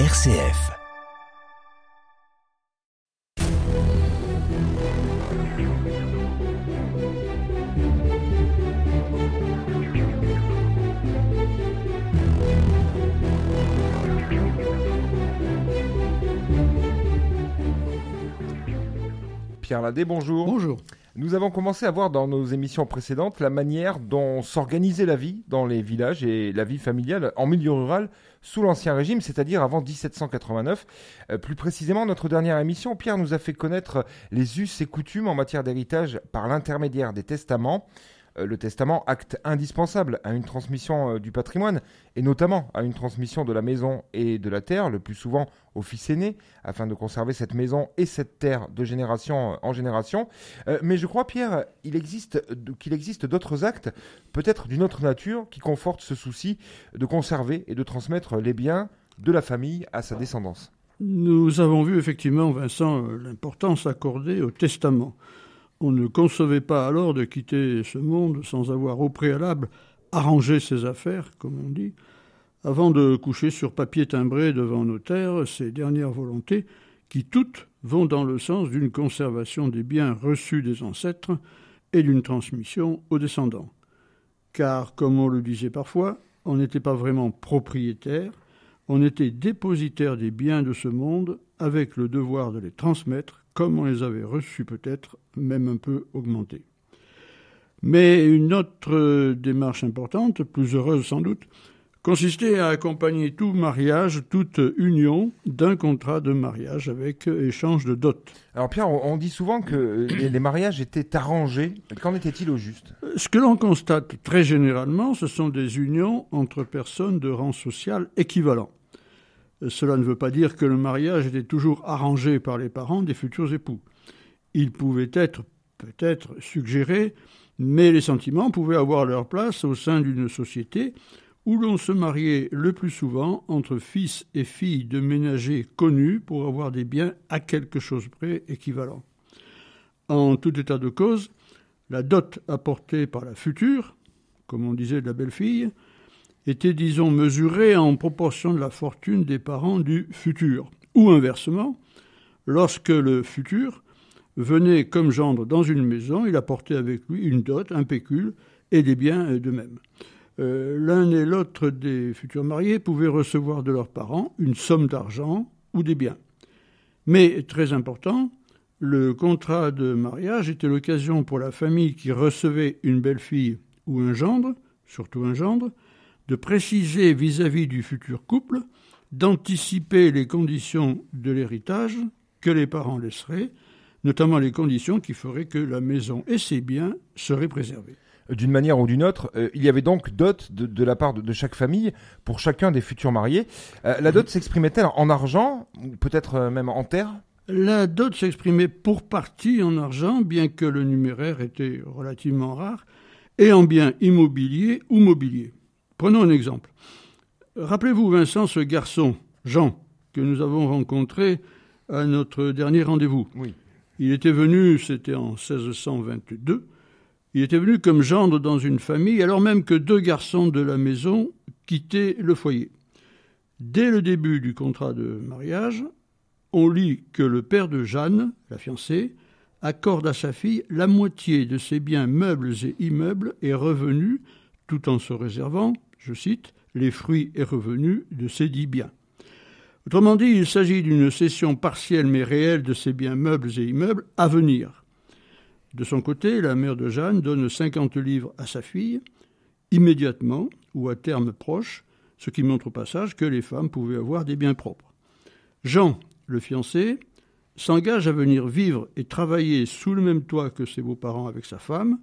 RCF. Pierre Ladé, bonjour. Bonjour. Nous avons commencé à voir dans nos émissions précédentes la manière dont s'organisait la vie dans les villages et la vie familiale en milieu rural sous l'Ancien Régime, c'est-à-dire avant 1789. Euh, plus précisément, notre dernière émission, Pierre nous a fait connaître les us et coutumes en matière d'héritage par l'intermédiaire des testaments. Euh, le testament, acte indispensable à une transmission euh, du patrimoine, et notamment à une transmission de la maison et de la terre, le plus souvent au fils aîné, afin de conserver cette maison et cette terre de génération euh, en génération. mais je crois, Pierre, qu'il existe d'autres actes, peut-être d'une autre nature, qui confortent ce souci de conserver et de transmettre les biens de la famille à sa descendance. Nous avons vu effectivement, Vincent, l'importance accordée au testament. On ne concevait pas alors de quitter ce monde sans avoir au préalable arrangé ses affaires, comme on dit, avant de coucher sur papier timbré devant notaire ses dernières volontés, qui toutes vont dans le sens d'une conservation des biens reçus des ancêtres et d'une transmission aux descendants. Car, comme on le disait parfois, on n'était pas vraiment propriétaire, on était dépositaire des biens de ce monde avec le devoir de les transmettre comme on les avait reçus peut-être, même un peu augmentés. Mais une autre démarche importante, plus heureuse sans doute, consistait à accompagner tout mariage, toute union d'un contrat de mariage avec échange de dot. Alors Pierre, on dit souvent que les mariages étaient arrangés. Qu'en était-il au juste? Ce que l'on constate très généralement, ce sont des unions entre personnes de rang social équivalent. Cela ne veut pas dire que le mariage était toujours arrangé par les parents des futurs époux. Il pouvait être peut-être suggéré, mais les sentiments pouvaient avoir leur place au sein d'une société où l'on se mariait le plus souvent entre fils et filles de ménagers connus pour avoir des biens à quelque chose près équivalents. En tout état de cause, la dot apportée par la future, comme on disait de la belle-fille, était, disons, mesuré en proportion de la fortune des parents du futur. Ou inversement, lorsque le futur venait comme gendre dans une maison, il apportait avec lui une dot, un pécule et des biens de même. Euh, l'un et l'autre des futurs mariés pouvaient recevoir de leurs parents une somme d'argent ou des biens. Mais, très important, le contrat de mariage était l'occasion pour la famille qui recevait une belle-fille ou un gendre, surtout un gendre, de préciser vis-à-vis du futur couple, d'anticiper les conditions de l'héritage que les parents laisseraient, notamment les conditions qui feraient que la maison et ses biens seraient préservés. D'une manière ou d'une autre, euh, il y avait donc dot de, la part de, chaque famille pour chacun des futurs mariés. Euh, la dot s'exprimait-elle en argent, peut-être euh, même en terre La dot s'exprimait pour partie en argent, bien que le numéraire était relativement rare, et en biens immobiliers ou mobiliers. Prenons un exemple. Rappelez-vous, Vincent, ce garçon, Jean, que nous avons rencontré à notre dernier rendez-vous. Oui. Il était venu, c'était en 1622, il était venu comme gendre dans une famille, alors même que deux garçons de la maison quittaient le foyer. Dès le début du contrat de mariage, on lit que le père de Jeanne, la fiancée, accorde à sa fille la moitié de ses biens meubles et immeubles et revenus, tout en se réservant je cite, les fruits et revenus de ces dix biens. Autrement dit, il s'agit d'une cession partielle mais réelle de ces biens meubles et immeubles à venir. De son côté, la mère de Jeanne donne 50 livres à sa fille, immédiatement ou à terme proche, ce qui montre au passage que les femmes pouvaient avoir des biens propres. Jean, le fiancé, s'engage à venir vivre et travailler sous le même toit que ses beaux-parents avec sa femme,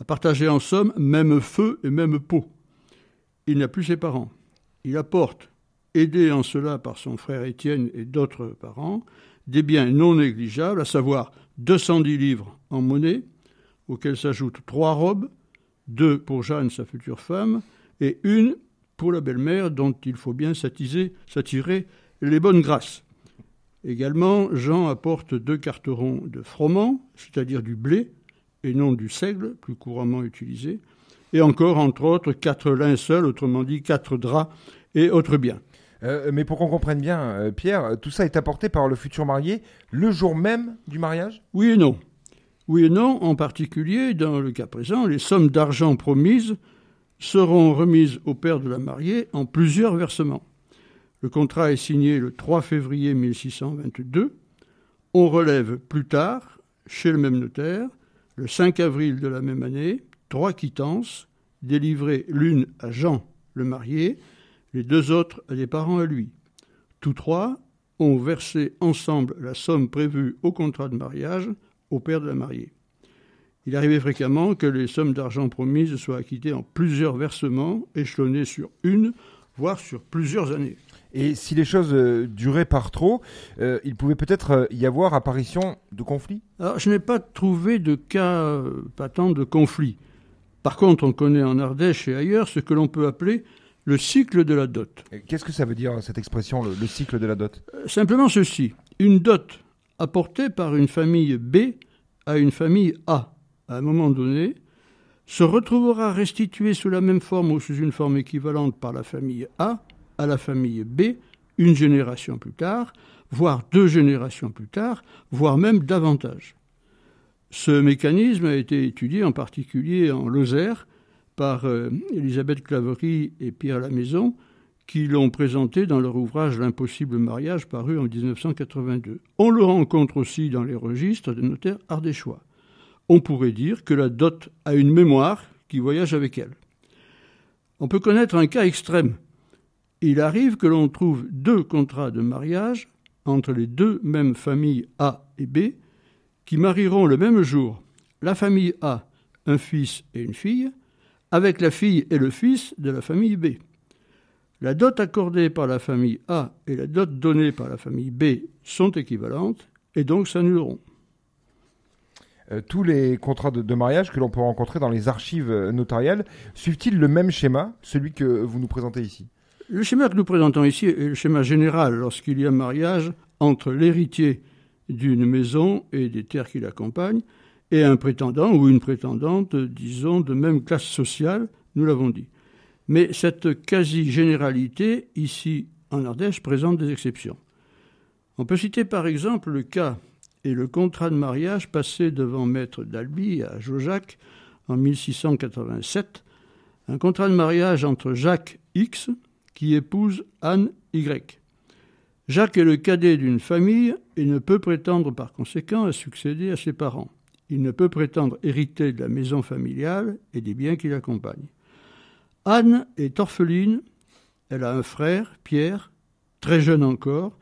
à partager en somme même feu et même peau il n'a plus ses parents. Il apporte, aidé en cela par son frère Étienne et d'autres parents, des biens non négligeables, à savoir 210 livres en monnaie, auxquels s'ajoutent trois robes, deux pour Jeanne, sa future femme, et une pour la belle-mère dont il faut bien s'attirer les bonnes grâces. Également, Jean apporte deux carterons de froment, c'est-à-dire du blé, et non du seigle, plus couramment utilisé, et encore, entre autres, quatre linceuls, autrement dit quatre draps et autres biens. Euh, mais pour qu'on comprenne bien, euh, Pierre, tout ça est apporté par le futur marié le jour même du mariage? Oui et non. Oui et non, en particulier, dans le cas présent, les sommes d'argent promises seront remises au père de la mariée en plusieurs versements. Le contrat est signé le 3 février 1622. On relève plus tard, chez le même notaire, le 5 avril de la même année, trois quittances, délivrées l'une à Jean, le marié, les deux autres à des parents à lui. Tous trois ont versé ensemble la somme prévue au contrat de mariage au père de la mariée. Il arrivait fréquemment que les sommes d'argent promises soient acquittées en plusieurs versements, échelonnés sur une, voire sur plusieurs années. Et si les choses euh, duraient par trop, euh, il pouvait peut-être euh, y avoir apparition de conflits? Alors, je n'ai pas trouvé de cas patent de conflit. Par contre, on connaît en Ardèche et ailleurs ce que l'on peut appeler le cycle de la dot. Qu'est-ce que ça veut dire, cette expression, le, cycle de la dot? Simplement ceci. Une dot apportée par une famille B à une famille A, à un moment donné, se retrouvera restituée sous la même forme ou sous une forme équivalente par la famille A à la famille B une génération plus tard, voire deux générations plus tard, voire même davantage. Ce mécanisme a été étudié en particulier en Lozère par euh, Elisabeth Claverie et Pierre Lamaison, qui l'ont présenté dans leur ouvrage L'impossible mariage paru en 1982. On le rencontre aussi dans les registres des notaires ardéchois. On pourrait dire que la dot a une mémoire qui voyage avec elle. On peut connaître un cas extrême il arrive que l'on trouve deux contrats de mariage entre les deux mêmes familles A et B qui marieront le même jour la famille A, un fils et une fille, avec la fille et le fils de la famille B. La dot accordée par la famille A et la dot donnée par la famille B sont équivalentes et donc s'annuleront. Euh, tous les contrats de, de mariage que l'on peut rencontrer dans les archives notariales suivent-ils le même schéma, celui que vous nous présentez ici? Le schéma que nous présentons ici est le schéma général lorsqu'il y a mariage entre l'héritier d'une maison et des terres qui l'accompagnent et un prétendant ou une prétendante, disons, de même classe sociale, nous l'avons dit. Mais cette quasi-généralité, ici en Ardèche, présente des exceptions. On peut citer par exemple le cas et le contrat de mariage passé devant Maître d'Albi à Jaujac en 1687, un contrat de mariage entre Jacques X, qui épouse Anne Y. Jacques est le cadet d'une famille et ne peut prétendre par conséquent à succéder à ses parents. Il ne peut prétendre hériter de la maison familiale et des biens qui l'accompagnent. Anne est orpheline, elle a un frère, Pierre, très jeune encore,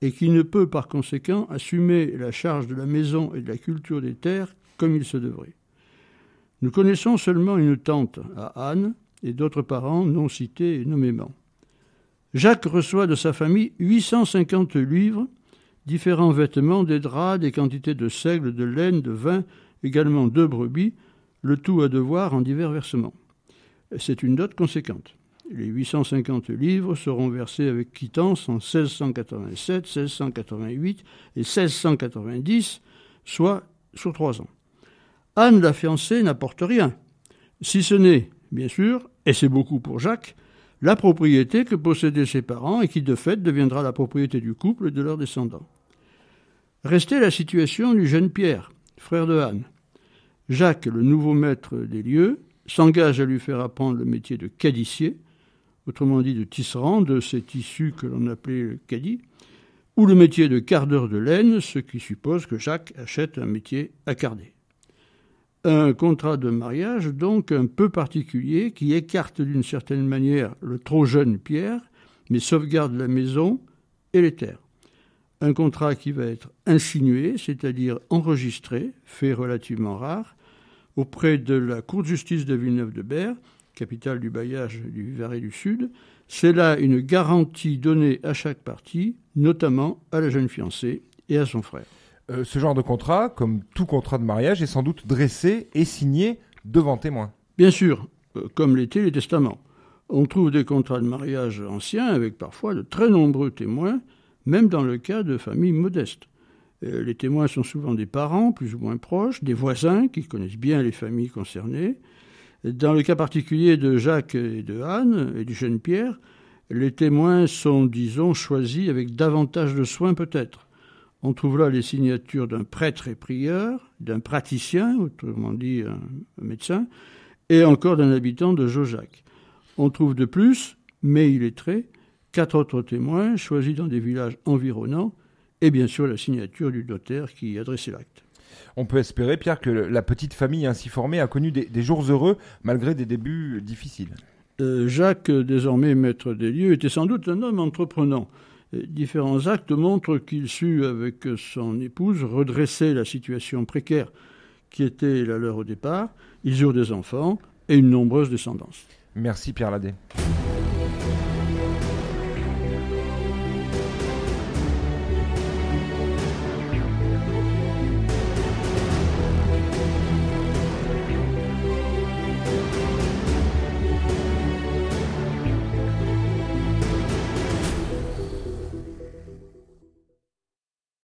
et qui ne peut par conséquent assumer la charge de la maison et de la culture des terres comme il se devrait. Nous connaissons seulement une tante à Anne et d'autres parents non cités nommément. Jacques reçoit de sa famille 850 livres, différents vêtements, des draps, des quantités de seigle, de laine, de vin, également deux brebis, le tout à devoir en divers versements. C'est une dot conséquente. Les 850 livres seront versés avec quittance en 1687, 1688 et 1690, soit sur trois ans. Anne, la fiancée, n'apporte rien, si ce n'est, bien sûr, et c'est beaucoup pour Jacques, la propriété que possédaient ses parents et qui de fait deviendra la propriété du couple et de leurs descendants. Restait la situation du jeune Pierre, frère de Anne. Jacques, le nouveau maître des lieux, s'engage à lui faire apprendre le métier de cadissier, autrement dit de tisserand, de ces tissus que l'on appelait le caddie, ou le métier de cardeur de laine, ce qui suppose que Jacques achète un métier à carder. Un contrat de mariage donc un peu particulier qui écarte d'une certaine manière le trop jeune Pierre, mais sauvegarde la maison et les terres. Un contrat qui va être insinué, c'est-à-dire enregistré, fait relativement rare, auprès de la Cour de justice de Villeneuve-de-Berre, capitale du bailliage du Vivarais du Sud. C'est là une garantie donnée à chaque partie, notamment à la jeune fiancée et à son frère. Euh, ce genre de contrat, comme tout contrat de mariage, est sans doute dressé et signé devant témoin. Bien sûr, euh, comme l'étaient les testaments. On trouve des contrats de mariage anciens avec parfois de très nombreux témoins, même dans le cas de familles modestes. Euh, les témoins sont souvent des parents, plus ou moins proches, des voisins qui connaissent bien les familles concernées. Dans le cas particulier de Jacques et de Anne et du jeune Pierre, Les témoins sont, disons, choisis avec davantage de soin peut-être. On trouve là les signatures d'un prêtre et prieur, d'un praticien, autrement dit un médecin, et encore d'un habitant de Jojac. On trouve de plus, mais il est très, quatre autres témoins choisis dans des villages environnants, et bien sûr la signature du notaire qui adressait l'acte. On peut espérer, Pierre, que la petite famille ainsi formée a connu des, jours heureux malgré des débuts difficiles. Euh, Jacques, désormais maître des lieux, était sans doute un homme entreprenant. Différents actes montrent qu'il sut, avec son épouse, redresser la situation précaire qui était la leur au départ. Ils eurent des enfants et une nombreuse descendance. Merci Pierre Ladet.